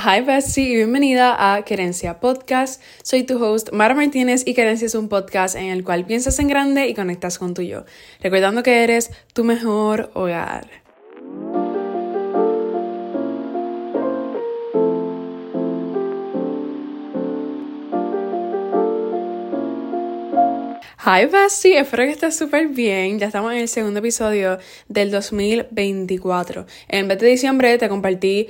Hi Bessie y bienvenida a Querencia Podcast. Soy tu host Mara Martínez y Querencia es un podcast en el cual piensas en grande y conectas con tu yo, recordando que eres tu mejor hogar. Hi Bessie, espero que estés súper bien. Ya estamos en el segundo episodio del 2024. En mes de diciembre te compartí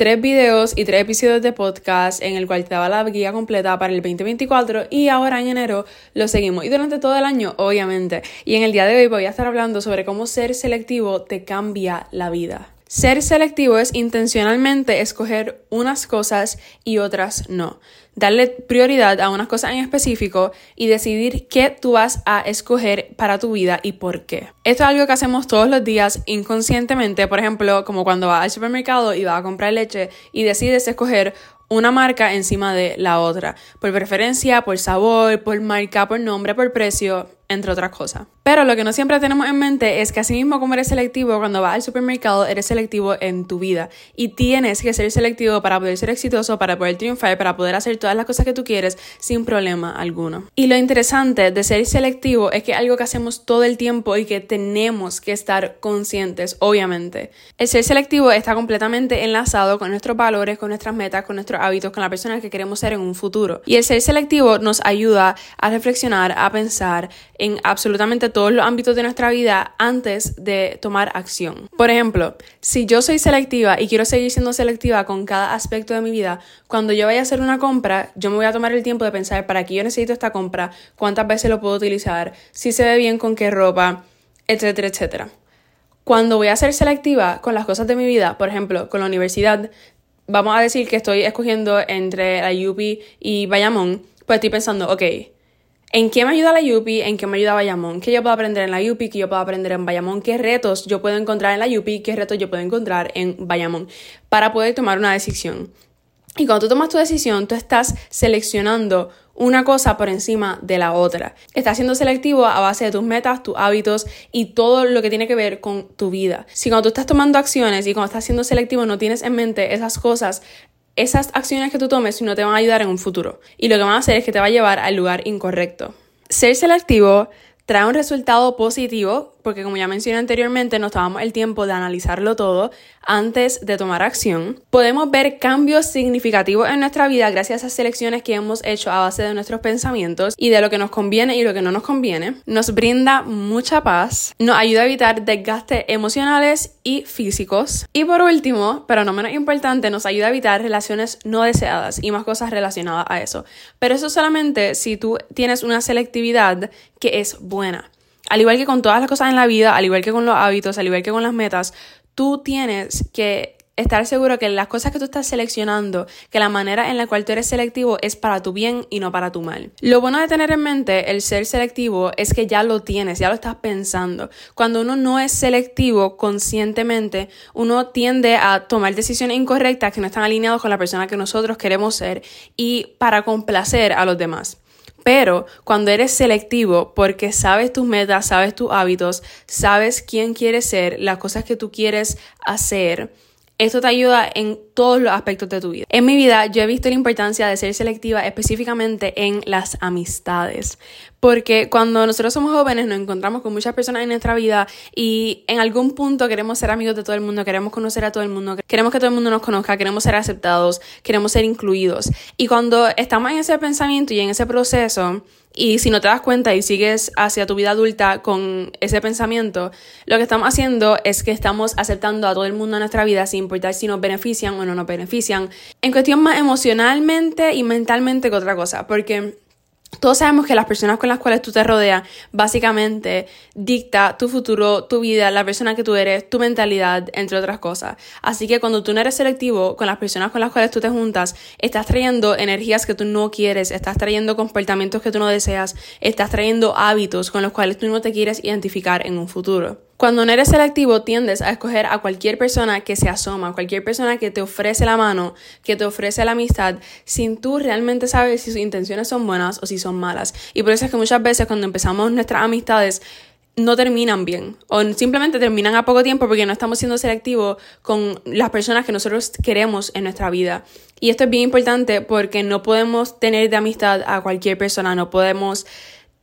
tres videos y tres episodios de podcast en el cual te daba la guía completa para el 2024 y ahora en enero lo seguimos. Y durante todo el año, obviamente. Y en el día de hoy voy a estar hablando sobre cómo ser selectivo te cambia la vida. Ser selectivo es intencionalmente escoger unas cosas y otras no. Darle prioridad a unas cosas en específico y decidir qué tú vas a escoger para tu vida y por qué. Esto es algo que hacemos todos los días inconscientemente, por ejemplo, como cuando vas al supermercado y vas a comprar leche y decides escoger una marca encima de la otra, por preferencia, por sabor, por marca, por nombre, por precio, entre otras cosas. Pero lo que no siempre tenemos en mente es que así mismo como eres selectivo cuando vas al supermercado, eres selectivo en tu vida. Y tienes que ser selectivo para poder ser exitoso, para poder triunfar, para poder hacer todas las cosas que tú quieres sin problema alguno. Y lo interesante de ser selectivo es que algo que hacemos todo el tiempo y que tenemos que estar conscientes, obviamente. El ser selectivo está completamente enlazado con nuestros valores, con nuestras metas, con nuestros hábitos, con la persona que queremos ser en un futuro. Y el ser selectivo nos ayuda a reflexionar, a pensar, en absolutamente todos los ámbitos de nuestra vida antes de tomar acción. Por ejemplo, si yo soy selectiva y quiero seguir siendo selectiva con cada aspecto de mi vida, cuando yo vaya a hacer una compra, yo me voy a tomar el tiempo de pensar para qué yo necesito esta compra, cuántas veces lo puedo utilizar, si se ve bien con qué ropa, etcétera, etcétera. Cuando voy a ser selectiva con las cosas de mi vida, por ejemplo, con la universidad, vamos a decir que estoy escogiendo entre la UPI y Bayamón, pues estoy pensando, ok, ¿En qué me ayuda la Yupi? ¿En qué me ayuda Bayamón? ¿Qué yo puedo aprender en la Yupi? ¿Qué yo puedo aprender en Bayamón? ¿Qué retos yo puedo encontrar en la Yupi? ¿Qué retos yo puedo encontrar en Bayamón? Para poder tomar una decisión. Y cuando tú tomas tu decisión, tú estás seleccionando una cosa por encima de la otra. Estás siendo selectivo a base de tus metas, tus hábitos y todo lo que tiene que ver con tu vida. Si cuando tú estás tomando acciones y cuando estás siendo selectivo no tienes en mente esas cosas, esas acciones que tú tomes no te van a ayudar en un futuro. Y lo que van a hacer es que te va a llevar al lugar incorrecto. Ser selectivo trae un resultado positivo, porque como ya mencioné anteriormente, nos tomamos el tiempo de analizarlo todo antes de tomar acción. Podemos ver cambios significativos en nuestra vida gracias a esas selecciones que hemos hecho a base de nuestros pensamientos y de lo que nos conviene y lo que no nos conviene. Nos brinda mucha paz, nos ayuda a evitar desgastes emocionales y físicos. Y por último, pero no menos importante, nos ayuda a evitar relaciones no deseadas y más cosas relacionadas a eso. Pero eso solamente si tú tienes una selectividad que es buena. Al igual que con todas las cosas en la vida, al igual que con los hábitos, al igual que con las metas, tú tienes que estar seguro que las cosas que tú estás seleccionando, que la manera en la cual tú eres selectivo es para tu bien y no para tu mal. Lo bueno de tener en mente el ser selectivo es que ya lo tienes, ya lo estás pensando. Cuando uno no es selectivo conscientemente, uno tiende a tomar decisiones incorrectas que no están alineadas con la persona que nosotros queremos ser y para complacer a los demás. Pero cuando eres selectivo, porque sabes tus metas, sabes tus hábitos, sabes quién quieres ser, las cosas que tú quieres hacer, esto te ayuda en todos los aspectos de tu vida. En mi vida yo he visto la importancia de ser selectiva específicamente en las amistades. Porque cuando nosotros somos jóvenes nos encontramos con muchas personas en nuestra vida y en algún punto queremos ser amigos de todo el mundo, queremos conocer a todo el mundo, queremos que todo el mundo nos conozca, queremos ser aceptados, queremos ser incluidos. Y cuando estamos en ese pensamiento y en ese proceso, y si no te das cuenta y sigues hacia tu vida adulta con ese pensamiento, lo que estamos haciendo es que estamos aceptando a todo el mundo en nuestra vida sin importar si nos benefician o no nos benefician, en cuestión más emocionalmente y mentalmente que otra cosa, porque todos sabemos que las personas con las cuales tú te rodeas básicamente dicta tu futuro, tu vida, la persona que tú eres, tu mentalidad, entre otras cosas. Así que cuando tú no eres selectivo con las personas con las cuales tú te juntas, estás trayendo energías que tú no quieres, estás trayendo comportamientos que tú no deseas, estás trayendo hábitos con los cuales tú no te quieres identificar en un futuro. Cuando no eres selectivo, tiendes a escoger a cualquier persona que se asoma, cualquier persona que te ofrece la mano, que te ofrece la amistad, sin tú realmente saber si sus intenciones son buenas o si son malas. Y por eso es que muchas veces cuando empezamos nuestras amistades, no terminan bien o simplemente terminan a poco tiempo porque no estamos siendo selectivos con las personas que nosotros queremos en nuestra vida. Y esto es bien importante porque no podemos tener de amistad a cualquier persona, no podemos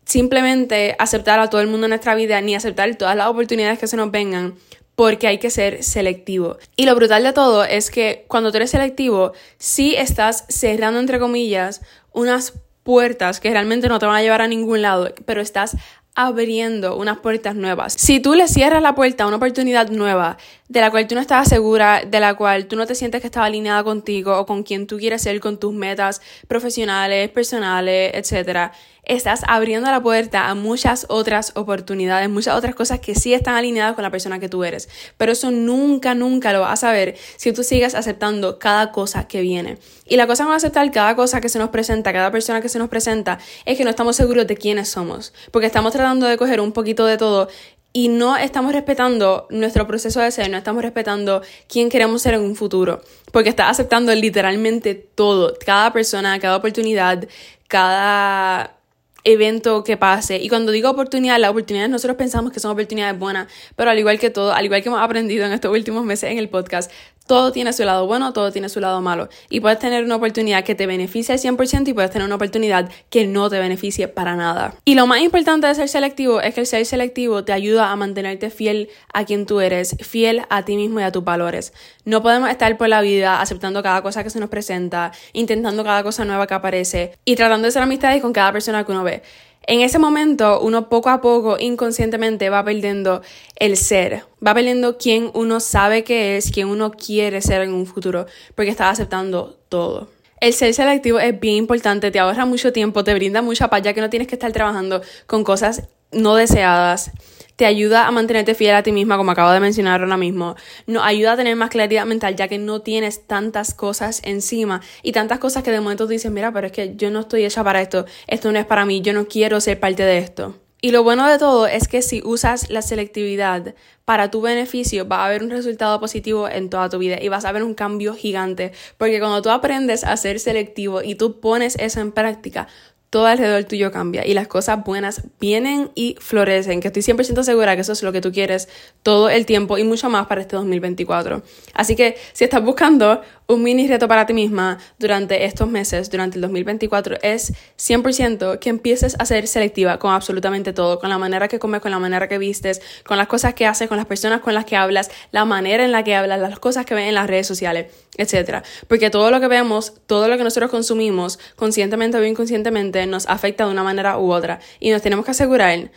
simplemente aceptar a todo el mundo en nuestra vida ni aceptar todas las oportunidades que se nos vengan porque hay que ser selectivo. Y lo brutal de todo es que cuando tú eres selectivo, sí estás cerrando, entre comillas, unas puertas que realmente no te van a llevar a ningún lado, pero estás abriendo unas puertas nuevas. Si tú le cierras la puerta a una oportunidad nueva, de la cual tú no estás segura, de la cual tú no te sientes que está alineada contigo o con quien tú quieres ser, con tus metas profesionales, personales, etc., estás abriendo la puerta a muchas otras oportunidades, muchas otras cosas que sí están alineadas con la persona que tú eres. Pero eso nunca, nunca lo vas a saber si tú sigues aceptando cada cosa que viene. Y la cosa con aceptar cada cosa que se nos presenta, cada persona que se nos presenta, es que no estamos seguros de quiénes somos. Porque estamos tratando de coger un poquito de todo y no estamos respetando nuestro proceso de ser, no estamos respetando quién queremos ser en un futuro, porque estás aceptando literalmente todo, cada persona, cada oportunidad, cada evento que pase. Y cuando digo oportunidad, las oportunidades nosotros pensamos que son oportunidades buenas, pero al igual que todo, al igual que hemos aprendido en estos últimos meses en el podcast, todo tiene su lado bueno, todo tiene su lado malo. Y puedes tener una oportunidad que te beneficie al 100% y puedes tener una oportunidad que no te beneficie para nada. Y lo más importante de ser selectivo es que el ser selectivo te ayuda a mantenerte fiel a quien tú eres, fiel a ti mismo y a tus valores. No podemos estar por la vida aceptando cada cosa que se nos presenta, intentando cada cosa nueva que aparece y tratando de ser amistades con cada persona que uno ve. En ese momento, uno poco a poco, inconscientemente, va perdiendo el ser, va perdiendo quién uno sabe que es, quién uno quiere ser en un futuro, porque está aceptando todo. El ser selectivo es bien importante, te ahorra mucho tiempo, te brinda mucha paz, ya que no tienes que estar trabajando con cosas no deseadas te ayuda a mantenerte fiel a ti misma, como acabo de mencionar ahora mismo. Nos ayuda a tener más claridad mental, ya que no tienes tantas cosas encima y tantas cosas que de momento te dices, mira, pero es que yo no estoy hecha para esto, esto no es para mí, yo no quiero ser parte de esto. Y lo bueno de todo es que si usas la selectividad para tu beneficio, va a haber un resultado positivo en toda tu vida y vas a ver un cambio gigante. Porque cuando tú aprendes a ser selectivo y tú pones eso en práctica, todo alrededor tuyo cambia y las cosas buenas vienen y florecen, que estoy 100% segura que eso es lo que tú quieres todo el tiempo y mucho más para este 2024. Así que si estás buscando un mini reto para ti misma durante estos meses, durante el 2024, es 100% que empieces a ser selectiva con absolutamente todo, con la manera que comes, con la manera que vistes, con las cosas que haces, con las personas con las que hablas, la manera en la que hablas, las cosas que ves en las redes sociales, etc. Porque todo lo que vemos, todo lo que nosotros consumimos, conscientemente o inconscientemente, nos afecta de una manera u otra y nos tenemos que asegurar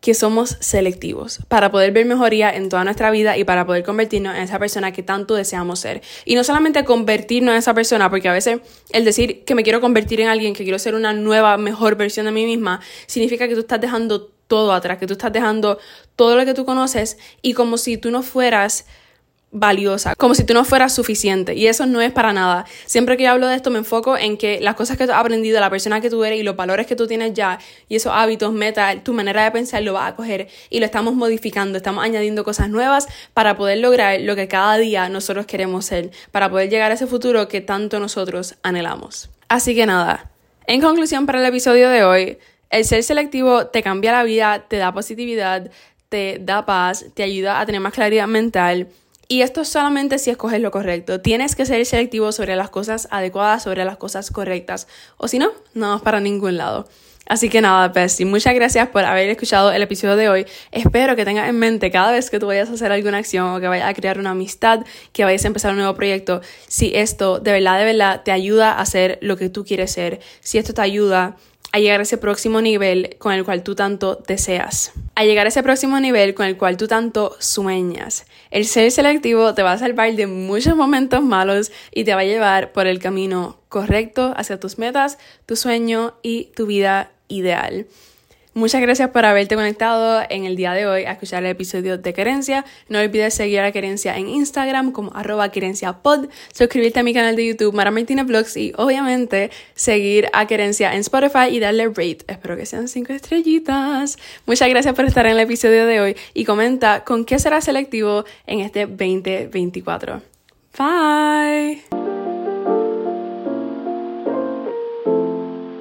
que somos selectivos para poder ver mejoría en toda nuestra vida y para poder convertirnos en esa persona que tanto deseamos ser. Y no solamente convertirnos en esa persona, porque a veces el decir que me quiero convertir en alguien, que quiero ser una nueva, mejor versión de mí misma, significa que tú estás dejando todo atrás, que tú estás dejando todo lo que tú conoces y como si tú no fueras valiosa, como si tú no fueras suficiente. Y eso no es para nada. Siempre que yo hablo de esto me enfoco en que las cosas que tú has aprendido, la persona que tú eres y los valores que tú tienes ya, y esos hábitos, metas, tu manera de pensar lo vas a coger y lo estamos modificando, estamos añadiendo cosas nuevas para poder lograr lo que cada día nosotros queremos ser, para poder llegar a ese futuro que tanto nosotros anhelamos. Así que nada, en conclusión para el episodio de hoy, el ser selectivo te cambia la vida, te da positividad, te da paz, te ayuda a tener más claridad mental y esto solamente si escoges lo correcto. Tienes que ser selectivo sobre las cosas adecuadas, sobre las cosas correctas. O si no, no vas para ningún lado. Así que nada, Bestie, muchas gracias por haber escuchado el episodio de hoy. Espero que tengas en mente cada vez que tú vayas a hacer alguna acción o que vayas a crear una amistad, que vayas a empezar un nuevo proyecto, si esto de verdad, de verdad te ayuda a hacer lo que tú quieres ser, si esto te ayuda a llegar a ese próximo nivel con el cual tú tanto deseas, a llegar a ese próximo nivel con el cual tú tanto sueñas. El ser selectivo te va a salvar de muchos momentos malos y te va a llevar por el camino correcto hacia tus metas, tu sueño y tu vida ideal. Muchas gracias por haberte conectado en el día de hoy a escuchar el episodio de Querencia. No olvides seguir a Querencia en Instagram como arroba querenciapod, suscribirte a mi canal de YouTube Mara Martina Vlogs y obviamente seguir a Querencia en Spotify y darle rate. Espero que sean cinco estrellitas. Muchas gracias por estar en el episodio de hoy y comenta con qué será selectivo en este 2024. Bye.